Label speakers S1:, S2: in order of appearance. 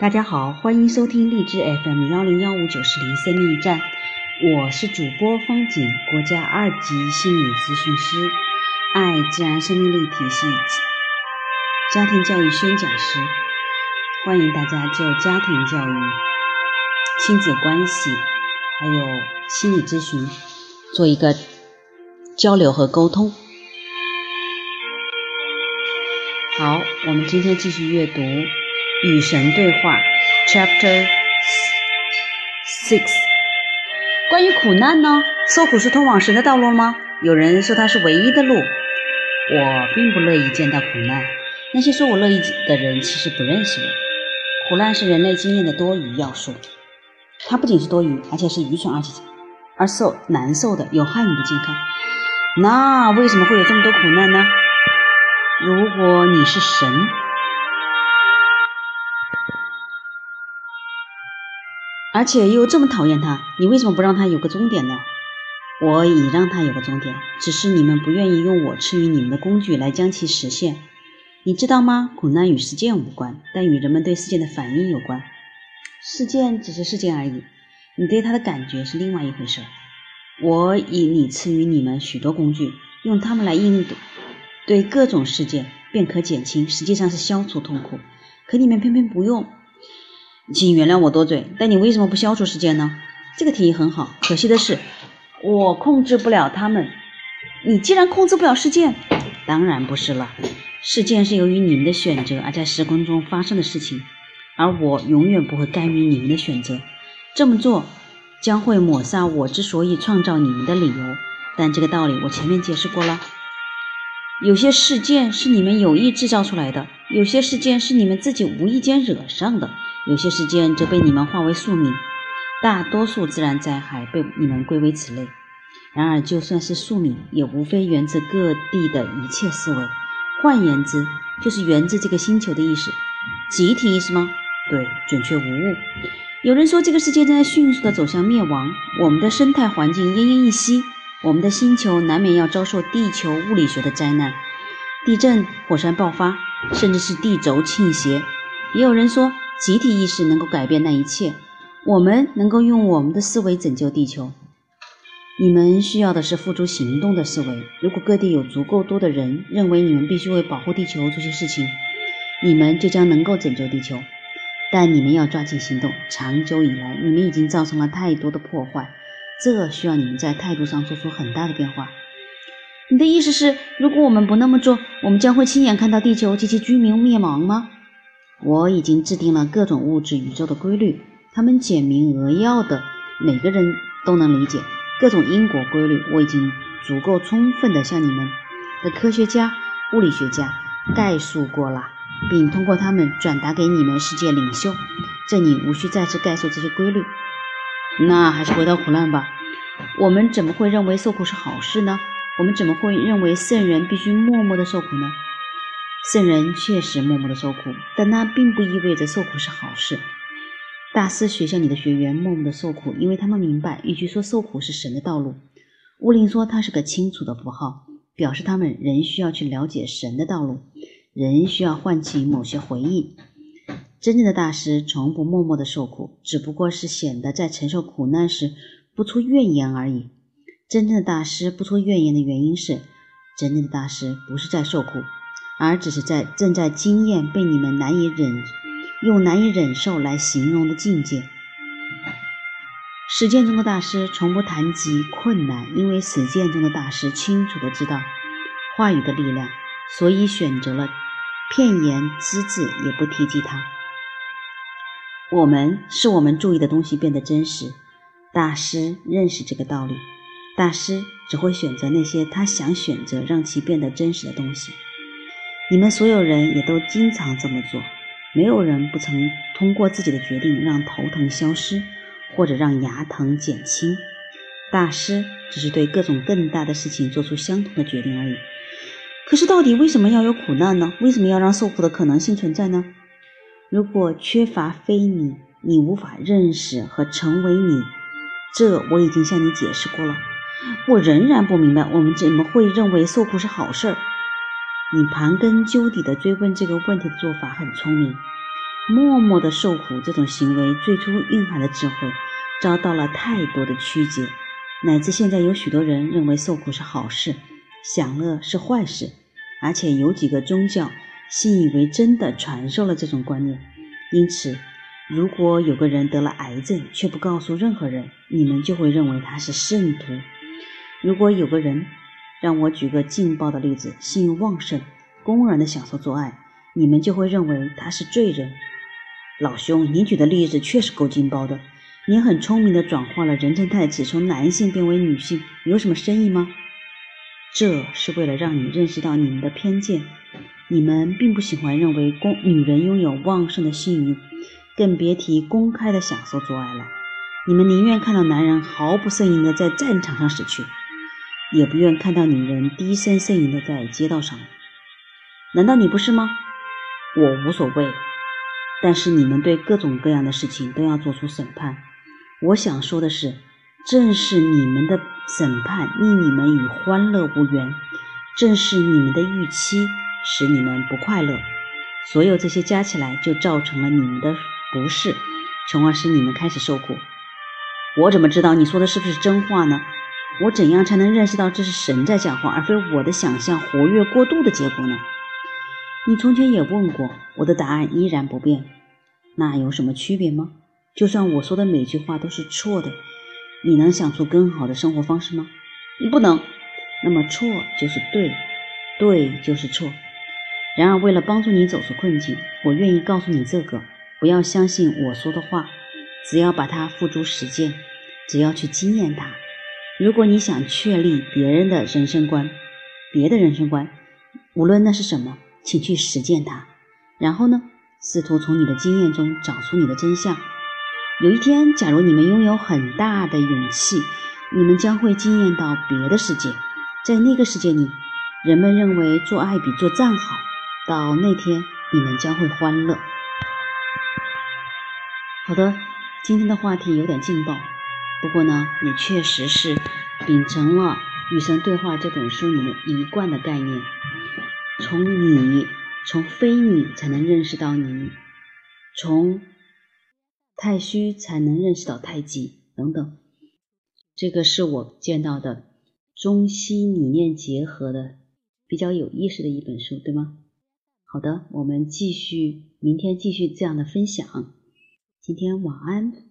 S1: 大家好，欢迎收听荔枝 FM 幺零幺五九四零生命站，我是主播方景，国家二级心理咨询师，爱自然生命力体系家庭教育宣讲师，欢迎大家就家庭教育、亲子关系还有心理咨询做一个交流和沟通。好，我们今天继续阅读。与神对话，Chapter Six。关于苦难呢？受苦是通往神的道路吗？有人说它是唯一的路。我并不乐意见到苦难。那些说我乐意的人，其实不认识我。苦难是人类经验的多余要素。它不仅是多余，而且是愚蠢而且而受难受的，有害你的健康。那为什么会有这么多苦难呢？如果你是神。而且又这么讨厌他，你为什么不让他有个终点呢？我已让他有个终点，只是你们不愿意用我赐予你们的工具来将其实现。你知道吗？苦难与事件无关，但与人们对事件的反应有关。事件只是事件而已，你对他的感觉是另外一回事。我以你赐予你们许多工具，用它们来应对各种事件，便可减轻，实际上是消除痛苦。可你们偏偏不用。请原谅我多嘴，但你为什么不消除事件呢？这个提议很好，可惜的是，我控制不了他们。你既然控制不了事件，当然不是了。事件是由于你们的选择而在时空中发生的事情，而我永远不会干预你们的选择。这么做将会抹杀我之所以创造你们的理由。但这个道理我前面解释过了。有些事件是你们有意制造出来的，有些事件是你们自己无意间惹上的。有些事件则被你们化为宿命，大多数自然灾害被你们归为此类。然而，就算是宿命，也无非源自各地的一切思维。换言之，就是源自这个星球的意识，集体意识吗？对，准确无误。有人说，这个世界正在迅速地走向灭亡，我们的生态环境奄奄一息，我们的星球难免要遭受地球物理学的灾难：地震、火山爆发，甚至是地轴倾斜。也有人说。集体意识能够改变那一切，我们能够用我们的思维拯救地球。你们需要的是付诸行动的思维。如果各地有足够多的人认为你们必须为保护地球做些事情，你们就将能够拯救地球。但你们要抓紧行动。长久以来，你们已经造成了太多的破坏，这需要你们在态度上做出很大的变化。你的意思是，如果我们不那么做，我们将会亲眼看到地球及其居民灭亡吗？我已经制定了各种物质宇宙的规律，它们简明扼要的，每个人都能理解。各种因果规律，我已经足够充分的向你们的科学家、物理学家概述过了，并通过他们转达给你们世界领袖。这里无需再次概述这些规律。那还是回到苦难吧。我们怎么会认为受苦是好事呢？我们怎么会认为圣人必须默默的受苦呢？圣人确实默默的受苦，但那并不意味着受苦是好事。大师学校里的学员默默的受苦，因为他们明白，与其说受苦是神的道路，乌林说它是个清楚的符号，表示他们仍需要去了解神的道路，仍需要唤起某些回忆。真正的大师从不默默的受苦，只不过是显得在承受苦难时不出怨言而已。真正的大师不出怨言的原因是，真正的大师不是在受苦。而只是在正在经验被你们难以忍用难以忍受来形容的境界。实践中的大师从不谈及困难，因为实践中的大师清楚的知道话语的力量，所以选择了片言只字，也不提及它。我们是我们注意的东西变得真实。大师认识这个道理，大师只会选择那些他想选择让其变得真实的东西。你们所有人也都经常这么做，没有人不曾通过自己的决定让头疼消失，或者让牙疼减轻。大师只是对各种更大的事情做出相同的决定而已。可是，到底为什么要有苦难呢？为什么要让受苦的可能性存在呢？如果缺乏非你，你无法认识和成为你。这我已经向你解释过了。我仍然不明白，我们怎么会认为受苦是好事儿？你盘根究底地追问这个问题的做法很聪明。默默的受苦这种行为最初蕴含的智慧，遭到了太多的曲解，乃至现在有许多人认为受苦是好事，享乐是坏事，而且有几个宗教信以为真的传授了这种观念。因此，如果有个人得了癌症却不告诉任何人，你们就会认为他是圣徒；如果有个人，让我举个劲爆的例子，性欲旺盛，公然的享受做爱，你们就会认为他是罪人。老兄，你举的例子确实够劲爆的。你很聪明的转化了人称代词，从男性变为女性，有什么深意吗？这是为了让你认识到你们的偏见。你们并不喜欢认为公女人拥有旺盛的性欲，更别提公开的享受做爱了。你们宁愿看到男人毫不呻吟的在战场上死去，也不愿看到女人低声呻吟的在街道上。难道你不是吗？我无所谓。但是你们对各种各样的事情都要做出审判。我想说的是，正是你们的审判令你们与欢乐无缘，正是你们的预期使你们不快乐。所有这些加起来，就造成了你们的不适，从而使你们开始受苦。我怎么知道你说的是不是真话呢？我怎样才能认识到这是神在讲话，而非我的想象活跃过度的结果呢？你从前也问过，我的答案依然不变。那有什么区别吗？就算我说的每句话都是错的，你能想出更好的生活方式吗？你不能。那么错就是对，对就是错。然而，为了帮助你走出困境，我愿意告诉你这个：不要相信我说的话，只要把它付诸实践，只要去经验它。如果你想确立别人的人生观，别的人生观，无论那是什么。请去实践它，然后呢，试图从你的经验中找出你的真相。有一天，假如你们拥有很大的勇气，你们将会惊艳到别的世界。在那个世界里，人们认为做爱比做战好。到那天，你们将会欢乐。好的，今天的话题有点劲爆，不过呢，也确实是秉承了《与神对话》这本书里面一贯的概念。从你，从非你才能认识到你，从太虚才能认识到太极等等。这个是我见到的中西理念结合的比较有意思的一本书，对吗？好的，我们继续，明天继续这样的分享。今天晚安。